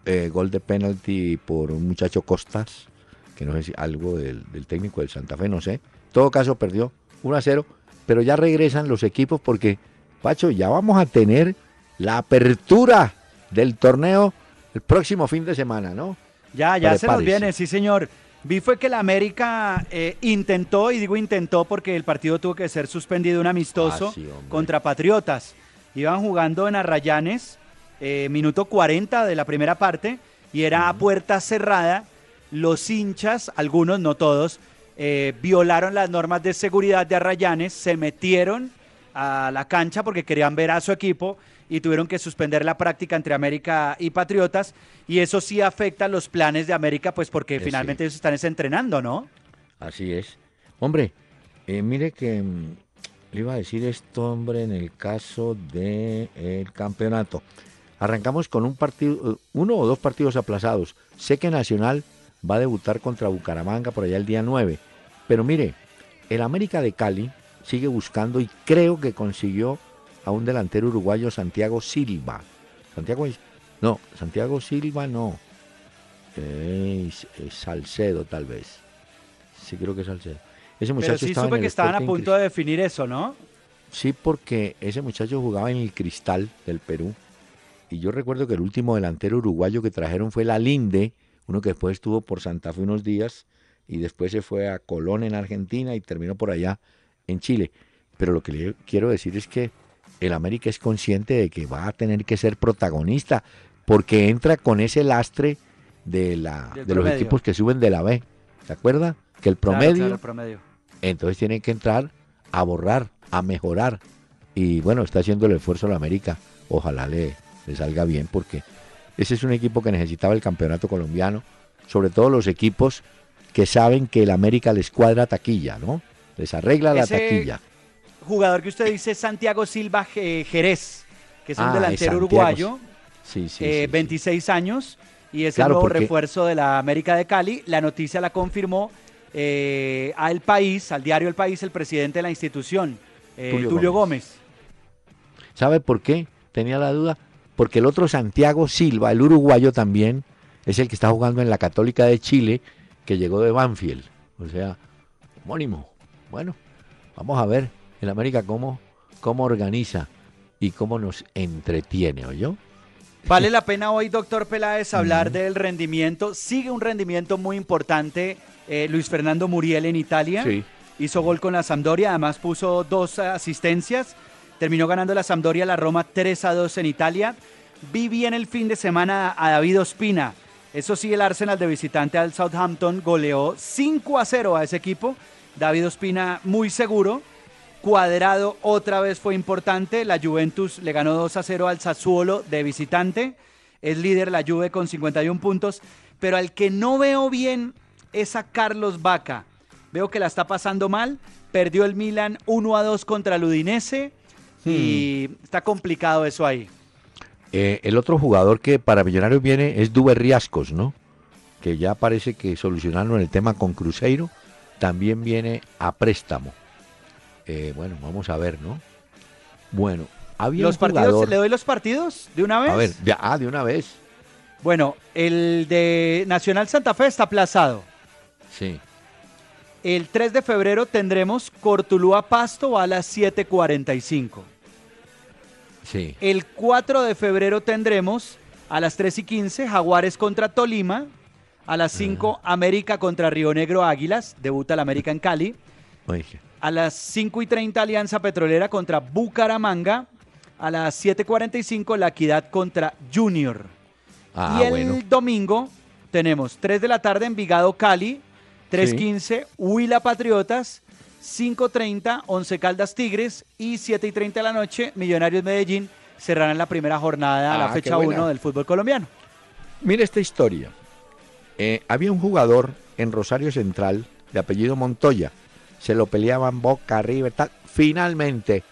eh, gol de penalti por un muchacho Costas, que no sé si algo del, del técnico del Santa Fe, no sé. En todo caso perdió 1 a 0, pero ya regresan los equipos porque, Pacho, ya vamos a tener la apertura del torneo el próximo fin de semana, ¿no? Ya, ya se nos viene, sí señor. Vi fue que la América eh, intentó, y digo intentó porque el partido tuvo que ser suspendido un amistoso Ah, sí, contra Patriotas. Iban jugando en Arrayanes, eh, minuto 40 de la primera parte, y era a puerta cerrada. Los hinchas, algunos, no todos, eh, violaron las normas de seguridad de Arrayanes, se metieron a la cancha porque querían ver a su equipo y tuvieron que suspender la práctica entre América y Patriotas. Y eso sí afecta los planes de América, pues porque Eh, sí. finalmente ellos están es entrenando, ¿no? Así es. Hombre, eh, mire que mm, le iba a decir esto, hombre, en el caso del campeonato. Arrancamos con un partido, eh, uno o dos partidos aplazados. Sé que Nacional va a debutar contra Bucaramanga por allá el día 9. Pero mire, el América de Cali sigue buscando y creo que consiguió a un delantero uruguayo, Santiago Silva. Santiago, no, Santiago Silva no. Es Salcedo tal vez. Sí, creo que es Salcedo. Ese muchacho Pero sí estaba en supe el que estaban a punto de definir eso, ¿no? Sí, porque ese muchacho jugaba en el Cristal del Perú. Y yo recuerdo que el último delantero uruguayo que trajeron fue la Linde, uno que después estuvo por Santa Fe unos días y después se fue a Colón en Argentina y terminó por allá en Chile. Pero lo que le quiero decir es que el América es consciente de que va a tener que ser protagonista porque entra con ese lastre de, la, de los equipos que suben de la B. ¿Se acuerda? Que el promedio claro, el promedio. entonces tienen que entrar a borrar, a mejorar. Y bueno, está haciendo el esfuerzo la América. Ojalá le, le salga bien porque ese es un equipo que necesitaba el campeonato colombiano. Sobre todo los equipos que saben que el América les cuadra taquilla, ¿no? Les arregla la taquilla. Jugador que usted dice, Santiago Silva Je- Jerez, que es un Ah, delantero uruguayo, Sí, sí, eh, sí, sí. 26 años, y es Claro, el nuevo porque- refuerzo de la América de Cali. La noticia la confirmó eh, al país, al diario El País, el presidente de la institución, eh, Tulio Tulio, Gómez. Gómez. ¿Sabe por qué? Tenía la duda. Porque el otro Santiago Silva, el uruguayo también, es el que está jugando en la Católica de Chile, que llegó de Banfield. O sea, homónimo. Bueno, vamos a ver el América cómo, cómo organiza y cómo nos entretiene, ¿oyó? Vale la pena hoy, doctor Peláez, hablar del rendimiento. Sigue un rendimiento muy importante eh, Luis Fernando Muriel en Italia. Hizo gol con la Sampdoria, además puso dos asistencias. Terminó ganando la Sampdoria la Roma 3 a 2 en Italia. Vi bien el fin de semana a David Ospina. Eso sí, el Arsenal de visitante al Southampton goleó 5 a 0 a ese equipo. David Ospina muy seguro. Cuadrado otra vez fue importante. La Juventus le ganó 2 a 0 al Sassuolo de visitante. Es líder la Juve con 51 puntos. Pero al que no veo bien es a Carlos Vaca. Veo que la está pasando mal. Perdió el Milan 1 a 2 contra el Udinese. Y está complicado eso ahí. Eh, el otro jugador que para Millonarios viene es Duber Riascos, ¿no? Que ya parece que solucionaron el tema con Cruzeiro. También viene a préstamo. Eh, bueno, vamos a ver, ¿no? Bueno, había Los un partidos, jugador... ¿Le doy los partidos de una vez? A ver, ya, ah, de una vez. Bueno, el de Nacional Santa Fe está aplazado. Sí. El 3 de febrero tendremos Cortulúa Pasto a las 7.45. Sí. El 4 de febrero tendremos a las 3 y 15 Jaguares contra Tolima. A las 5 América contra Río Negro Águilas. Debuta la América en Cali. Oye, A las 5 y 30 Alianza Petrolera contra Bucaramanga. A las 7.45 La Equidad contra Junior. Ah, y el bueno. domingo tenemos 3 de la tarde Envigado Cali, 3.15 Huila Patriotas, 5.30 Once Caldas Tigres y 7.30 de la noche Millonarios Medellín cerrarán la primera jornada, Ah, la fecha buena. 1 del fútbol colombiano. Mire esta historia. Eh, había un jugador en Rosario Central de apellido Montoya. Se lo peleaban Boca, River, tal. Finalmente,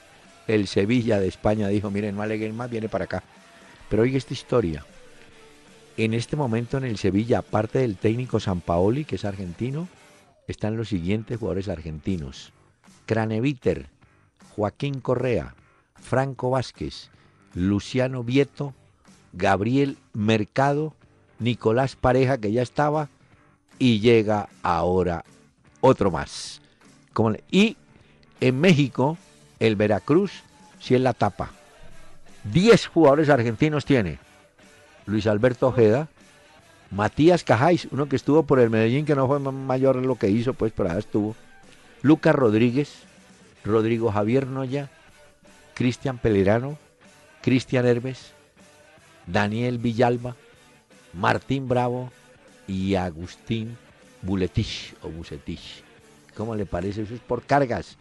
el Sevilla de España dijo, miren, no aleguen más, viene para acá. Pero oiga esta historia. En este momento en el Sevilla, aparte del técnico Sampaoli, que es argentino, están los siguientes jugadores argentinos. Craneviter, Joaquín Correa, Franco Vázquez, Luciano Vieto, Gabriel Mercado, Nicolás Pareja, que ya estaba, y llega ahora otro más. ¿Cómo le- Y en México, el Veracruz, si es la tapa. Diez jugadores argentinos tiene. Luis Alberto Ojeda, Matías Cajáis, uno que estuvo por el Medellín, que no fue ma- mayor lo que hizo, pues allá estuvo. Lucas Rodríguez, Rodrigo Javier Noya, Cristian Pelerano, Cristian Herbes, Daniel Villalba, Martín Bravo y Agustín Buletich o Bucetich. ¿Cómo le parece? Eso es por cargas.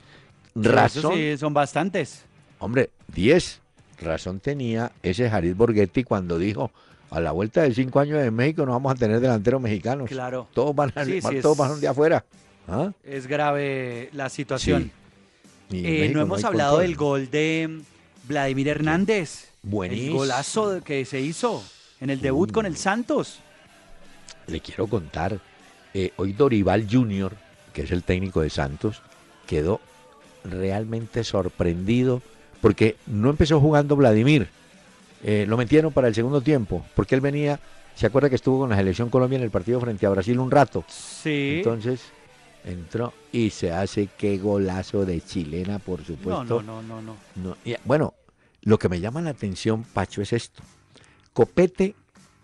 Razón. sí, son bastantes. Hombre, 10. Razón tenía ese Jarid Borghetti cuando dijo, a la vuelta de cinco años de México no vamos a tener delanteros mexicanos. Claro. Todos van, a, Sí, sí, todos van de afuera. ¿Ah? Es grave la situación. Sí. Eh, no hemos hablado control. del gol de Vladimir Hernández. Buenísimo. El golazo que se hizo en el debut con el Santos. Le quiero contar, eh, hoy Dorival Junior, que es el técnico de Santos, quedó realmente sorprendido porque no empezó jugando Vladimir. Eh, lo metieron para el segundo tiempo, porque él venía, se acuerda que estuvo con la selección Colombia en el partido frente a Brasil un rato. Sí. Entonces entró y se hace qué golazo de chilena, por supuesto. no, no, no, no. No, y, bueno, lo que me llama la atención, Pacho, es esto. Copete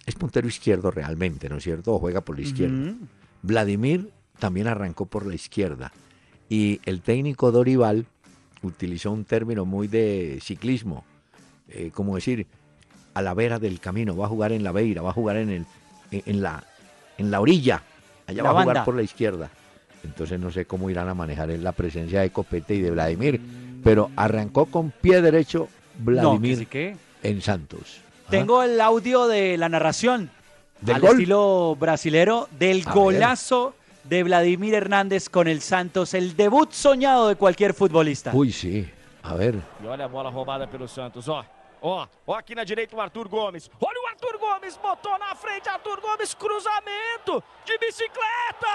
es puntero izquierdo realmente, ¿no es cierto? O juega por la izquierda. Vladimir también arrancó por la izquierda. Y el técnico Dorival utilizó un término muy de ciclismo, eh, como decir, a la vera del camino, va a jugar en la beira, va a jugar en, el, en, en la, en la orilla, allá La va a jugar por la izquierda. Entonces no sé cómo irán a manejar la presencia de Copete y de Vladimir, pero arrancó con pie derecho No, Vladimir sí en Santos. Tengo el audio de la narración ¿Del al gol? estilo brasilero del A golazo de Vladimir Hernández con el Santos, el debut soñado de cualquier futbolista. Uy, sí, a ver. E olha a bola roubada pelo Santos, ó. Ó, ó aqui na direita o Arthur Gomes. Olha o Arthur Gomes, botou na frente, Arthur Gomes, cruzamento de bicicleta!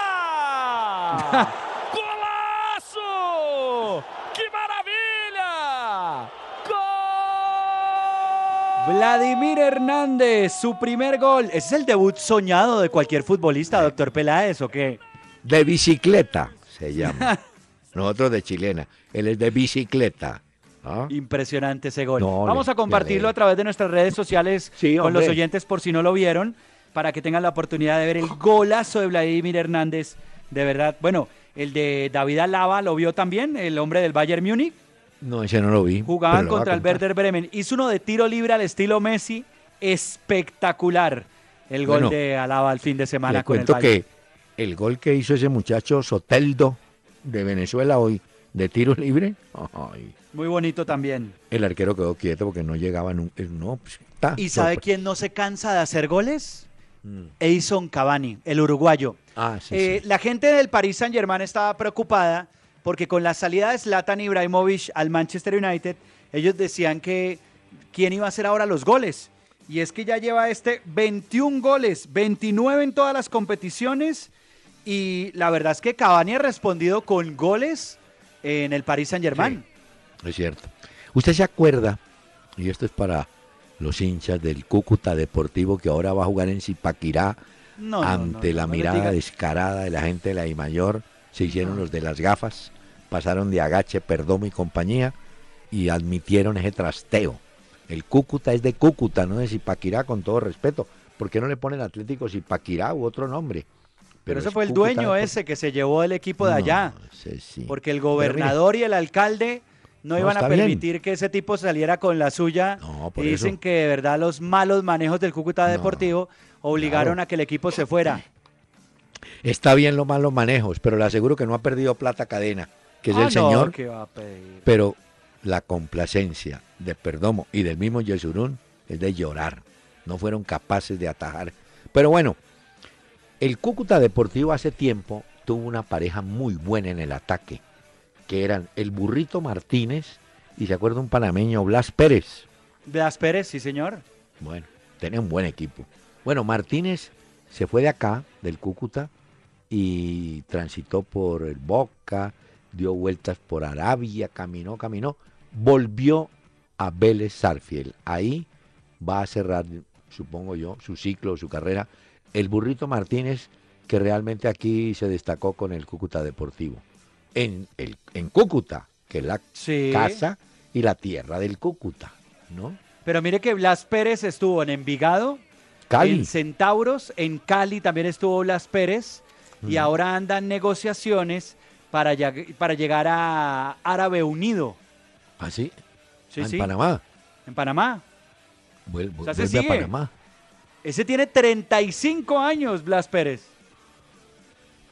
Golaço! Que maravilha! Gol! Vladimir Hernández, su primer gol. Ese es el debut soñado de cualquier futbolista, doctor Peláez, ¿o qué? De bicicleta se llama. Nosotros de chilena. Él es de bicicleta. ¿ah? Impresionante ese gol. No, Vamos a compartirlo a través de nuestras redes sociales Sí, con los oyentes por si no lo vieron, para que tengan la oportunidad de ver el golazo de Vladimir Hernández. De verdad, bueno, el de David Alaba lo vio también, el hombre del Bayern Múnich. No, ese no lo vi. Jugaban lo contra el. Werder Bremen. Hizo uno de tiro libre al estilo Messi, espectacular. El gol Bueno, de Alaba al fin de semana Le con el Bayern. que el gol que hizo ese muchacho Soteldo de Venezuela hoy, de tiro libre, ay, Muy bonito también. el arquero quedó quieto porque no llegaba nunca. No, pues. ¿Y sabe quién no se cansa de hacer goles? mm. Edison Cavani, el uruguayo. Ah, sí, Eh, sí. La gente del Paris Saint Germain estaba preocupada porque con la salida de Zlatan Ibrahimovic al Manchester United, ellos decían que quién iba a hacer ahora los goles. Y es que ya lleva este 21 goles, 29 en todas las competiciones. Y la verdad es que Cavani ha respondido con goles en el Paris Saint Germain. Es cierto. ¿Usted se acuerda? Y esto es para los hinchas del Cúcuta Deportivo que ahora va a jugar en Zipaquirá No, ante no, la no mirada descarada de la gente de la I mayor. Se hicieron los de las gafas, pasaron de Agache, Perdomo y compañía y admitieron ese trasteo. El Cúcuta es de Cúcuta, no de Zipaquirá, con todo respeto. ¿Por qué no le ponen Atlético Zipaquirá u otro nombre? Pero ese es fue el Cúcuta dueño Depor- ese que se llevó el equipo de allá. sí. Porque el mire, gobernador y el alcalde no, No, iban a bien. permitir que ese tipo saliera con la suya. No, por y dicen eso. que de verdad los malos manejos del Cúcuta Deportivo obligaron claro. a que el equipo se fuera. Está bien los malos manejos, pero le aseguro que no ha perdido plata cadena, que es Ah, el señor. ¿qué va a pedir? Pero la complacencia de Perdomo y del mismo Yesurún es de llorar. No fueron capaces de atajar. Pero bueno, el Cúcuta Deportivo hace tiempo tuvo una pareja muy buena en el ataque, que eran el Burrito Martínez y se acuerda un panameño, Blas Pérez. Blas Pérez, sí señor. Bueno, tenía un buen equipo. Bueno, Martínez se fue de acá, del Cúcuta, y transitó por el Boca, dio vueltas por Arabia, caminó, caminó, volvió a Vélez Sarfield. Ahí va a cerrar, supongo yo, su ciclo, su carrera. El Burrito Martínez, que realmente aquí se destacó con el Cúcuta Deportivo. En, el, en Cúcuta, que es la Sí. casa y la tierra del Cúcuta, ¿no? Pero mire que Blas Pérez estuvo en Envigado, Cali. en Centauros, en Cali también estuvo Blas Pérez y ahora andan negociaciones para, para llegar a Árabe Unido, ¿Ah, sí? Sí, Ah, en. Panamá. en Panamá. O sea, vuelve a. Panamá. Ese tiene 35 años, Blas Pérez.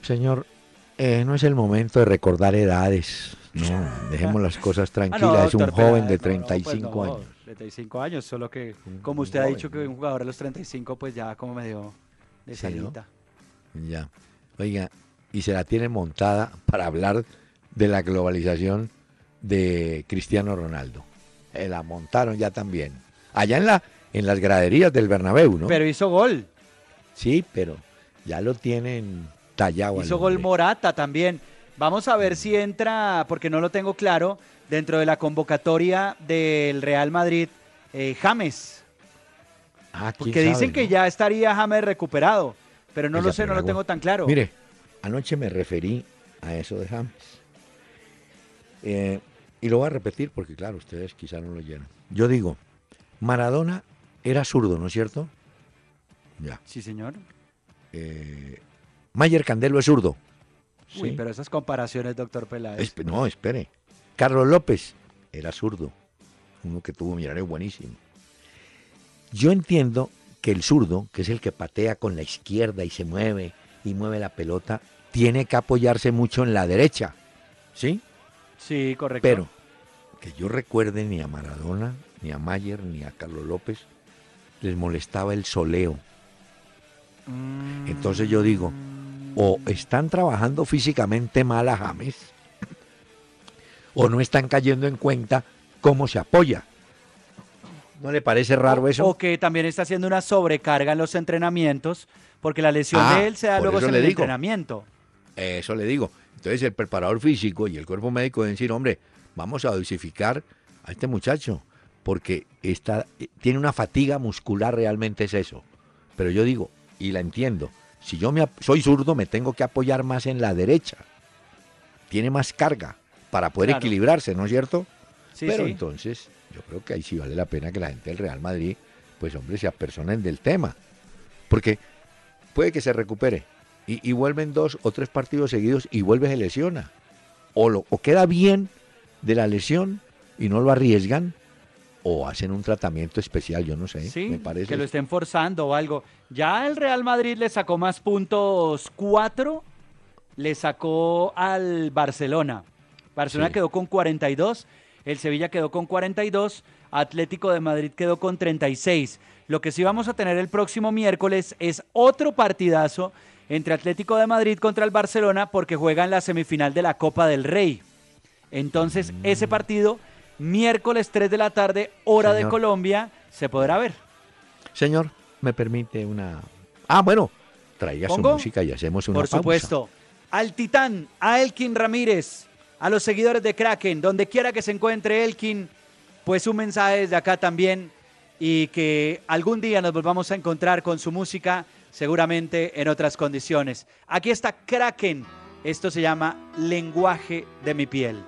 Señor, eh, no es el momento de recordar edades. No, dejemos las cosas Ah, tranquilas. no, es un doctor joven de Peláez, no, no, pues 35 no, años. 35 años, solo que, como un usted ha joven, dicho que un jugador a los 35, pues ya como medio de salita. Ya. Oiga, y se la tiene montada para hablar de la globalización de Cristiano Ronaldo. Eh, la montaron ya también. Allá en la en las graderías del Bernabéu, ¿no? Pero hizo gol. sí, pero ya lo tienen tallado. al Hizo gol. Morata también. Vamos a ver si entra, porque no lo tengo claro, dentro de la convocatoria del Real Madrid, eh, James. Ah, ¿quién Porque dicen sabe, que no? ya estaría James recuperado. Pero no lo sé, no lo tengo tan claro. Mire, anoche me referí a eso de James. Eh, y lo voy a repetir porque, claro, ustedes quizás no lo oyeron. Yo digo, Maradona era zurdo, ¿no es cierto? Ya. Sí, señor. Eh, Mayer Candelo es zurdo. Uy, Sí. pero esas comparaciones, doctor Peláez. No, espere. Carlos López era zurdo. Uno que tuvo miraré buenísimo. Yo entiendo que el zurdo, que es el que patea con la izquierda y se mueve y mueve la pelota, tiene que apoyarse mucho en la derecha. ¿Sí? Sí, correcto. Pero que yo recuerde ni a Maradona, ni a Mayer, ni a Carlos López, les molestaba el soleo. Mm, Entonces yo digo, o están trabajando físicamente mal a James, o no están cayendo en cuenta cómo se apoya. ¿No le parece raro eso? o que también está haciendo una sobrecarga en los entrenamientos, porque la lesión Ah, de él se da luego en el digo. entrenamiento. Eso le digo. Entonces el preparador físico y el cuerpo médico deben decir, hombre, vamos a dosificar a este muchacho, porque está, tiene una fatiga muscular, realmente es eso. Pero yo digo, y la entiendo, si yo me, soy zurdo, me tengo que apoyar más en la derecha. Tiene más carga para poder Claro. equilibrarse, ¿no es cierto? Sí, Pero sí. entonces, yo creo que ahí sí vale la pena que la gente del Real Madrid, pues hombre, se apersonen del tema. Porque puede que se recupere y, y vuelven dos o tres partidos seguidos y vuelve se lesiona. O, lo, o queda bien de la lesión y no lo arriesgan, o hacen un tratamiento especial, yo no sé, Sí, me parece. que lo estén forzando o algo. Ya el Real Madrid le sacó más puntos, cuatro, le sacó al Barcelona. Barcelona Sí. quedó con 42, el Sevilla quedó con 42, Atlético de Madrid quedó con 36. Lo que sí vamos a tener el próximo miércoles es otro partidazo entre Atlético de Madrid contra el Barcelona porque juegan la semifinal de la Copa del Rey. Entonces, ese partido, miércoles 3 de la tarde, hora de. Colombia, se podrá ver. Señor, me permite una... Ah, bueno, traiga su música y hacemos una Por pausa. supuesto. Al Titán, a Elkin Ramírez, a los seguidores de Kraken, donde quiera que se encuentre Elkin, pues un mensaje desde acá también y que algún día nos volvamos a encontrar con su música, seguramente en otras condiciones. Aquí está Kraken, esto se llama Lenguaje de mi piel.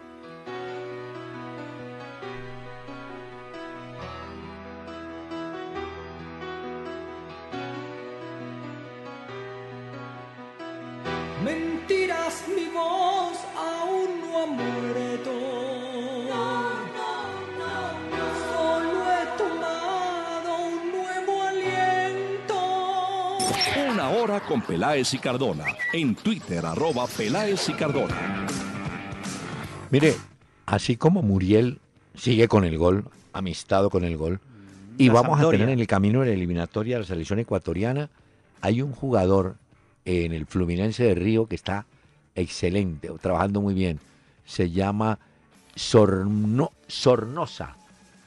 Una hora con Peláez y Cardona. En Twitter, arroba Peláez y Cardona. Mire, así como Muriel sigue con el gol, amistado con el gol, y La vamos a tener en el camino de la eliminatoria de la selección ecuatoriana, hay un jugador en el Fluminense de Río que está excelente, trabajando muy bien. Se llama Sorno- Sornosa.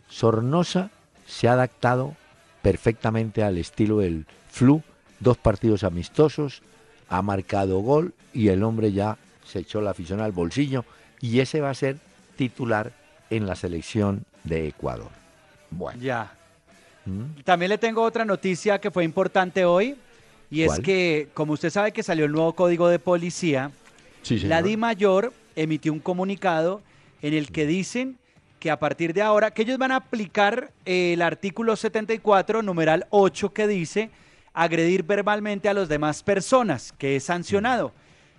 Sornosa se ha adaptado perfectamente al estilo del Flu, dos partidos amistosos, ha marcado gol y el hombre ya se echó la afición al bolsillo y ese va a ser titular en la selección de Ecuador. Bueno, Ya. ¿Mm? También le tengo otra noticia que fue importante hoy y es que, como usted sabe que salió el nuevo código de policía, sí, La Di Mayor emitió un comunicado en el que dicen que a partir de ahora, que ellos van a aplicar eh, el artículo 74, numeral 8, que dice agredir verbalmente a las demás personas, que es sancionado.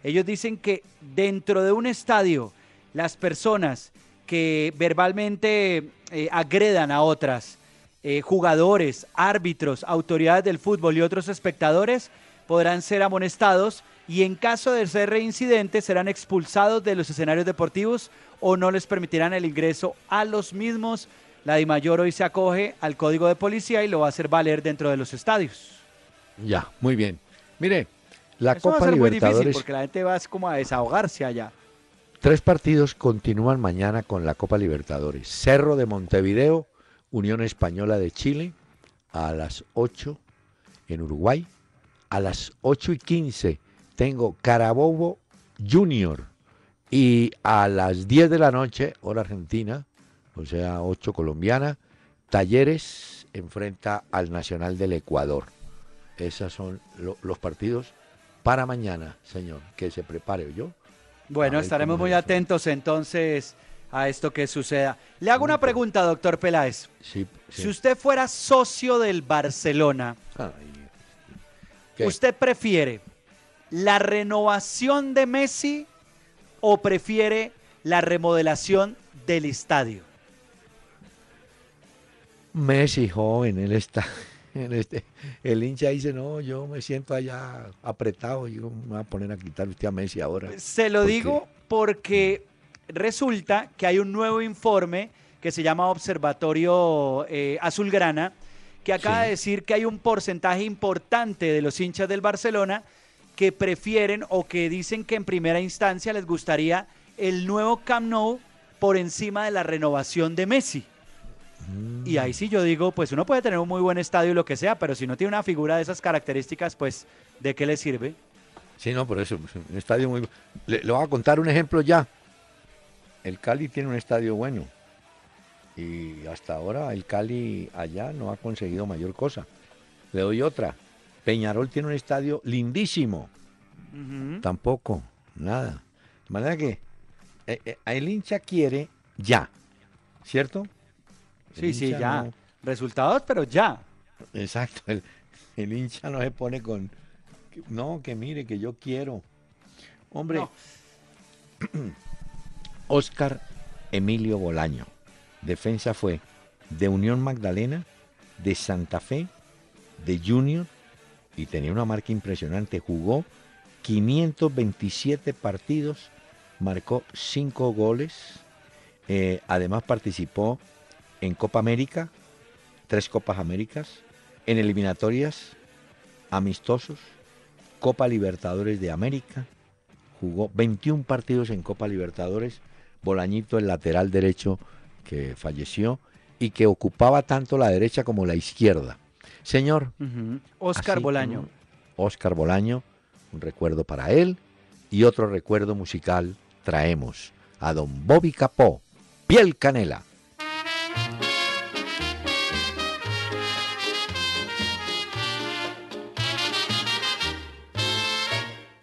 Ellos dicen que dentro de un estadio, las personas que verbalmente eh, agredan a otras, eh, jugadores, árbitros, autoridades del fútbol y otros espectadores, podrán ser amonestados y en caso de ser reincidentes serán expulsados de los escenarios deportivos o no les permitirán el ingreso a los mismos. La DIMAYOR hoy se acoge al código de policía y lo va a hacer valer dentro de los estadios. Ya, muy bien. Mire, la Eso va a Copa ser muy difícil Libertadores, porque la gente va como a desahogarse allá. tres partidos continúan mañana con la Copa Libertadores. Cerro de Montevideo, Unión Española de Chile, a las 8 en Uruguay. A las 8 y 15 tengo Carabobo Junior. Y a las 10 de la noche, hora argentina, o sea, 8 colombiana, Talleres enfrenta al Nacional del Ecuador. Esos son lo- los partidos para mañana, señor. Que se prepare yo. Bueno, estaremos muy atentos entonces a esto que suceda. Le hago una pregunta, doctor Peláez. Sí, sí. Si usted fuera socio del Barcelona. ¿usted prefiere la renovación de Messi o prefiere la remodelación del estadio? Messi joven, él está. Este- el hincha dice, no, yo me siento allá apretado, yo me voy a poner a quitar usted a Messi ahora. Se lo ¿Por qué? digo porque resulta que hay un nuevo informe que se llama Observatorio eh, Azulgrana, que acaba Sí. de decir que hay un porcentaje importante de los hinchas del Barcelona que prefieren o que dicen que en primera instancia les gustaría el nuevo Camp Nou por encima de la renovación de Messi. Mm. Y ahí sí yo digo, pues uno puede tener un muy buen estadio y lo que sea, pero si no tiene una figura de esas características, pues ¿de qué le sirve? Sí, no, por eso, un estadio muy... Le, le voy a contar un ejemplo ya. El Cali tiene un estadio bueno. Y hasta ahora el Cali allá no ha conseguido mayor cosa. Le doy otra. Peñarol tiene un estadio lindísimo. Tampoco, nada. De manera que eh, eh, el hincha quiere ya, ¿cierto? Sí, sí, ya. no- Resultados, pero ya. exacto, el, el hincha no se pone con, no, que mire, que yo quiero. Hombre, No. Oscar Emilio Bolaño, defensa fue de Unión Magdalena, de Santa Fe, de Junior, y tenía una marca impresionante, jugó 527 partidos, marcó 5 goles, eh, además participó en Copa América, tres Copas Américas, en eliminatorias, amistosos, Copa Libertadores de América, jugó 21 partidos en Copa Libertadores, Bolañito el lateral derecho que falleció y que ocupaba tanto la derecha como la izquierda. Señor. Oscar Bolaño. Oscar Bolaño, un recuerdo para él y otro recuerdo musical traemos a don Bobby Capó, Piel Canela.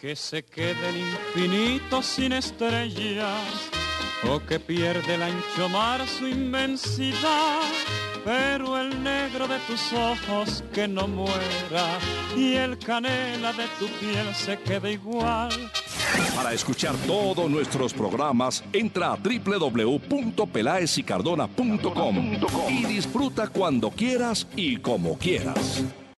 Que se quede el infinito sin estrellas o que pierde el ancho mar su inmensidad. Pero el negro de tus ojos que no muera y el canela de tu piel se quede igual. Para escuchar todos nuestros programas, entra a www.pelaesicardona.com y disfruta cuando quieras y como quieras.